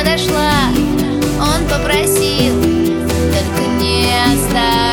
подошла. Он попросил, только не оставь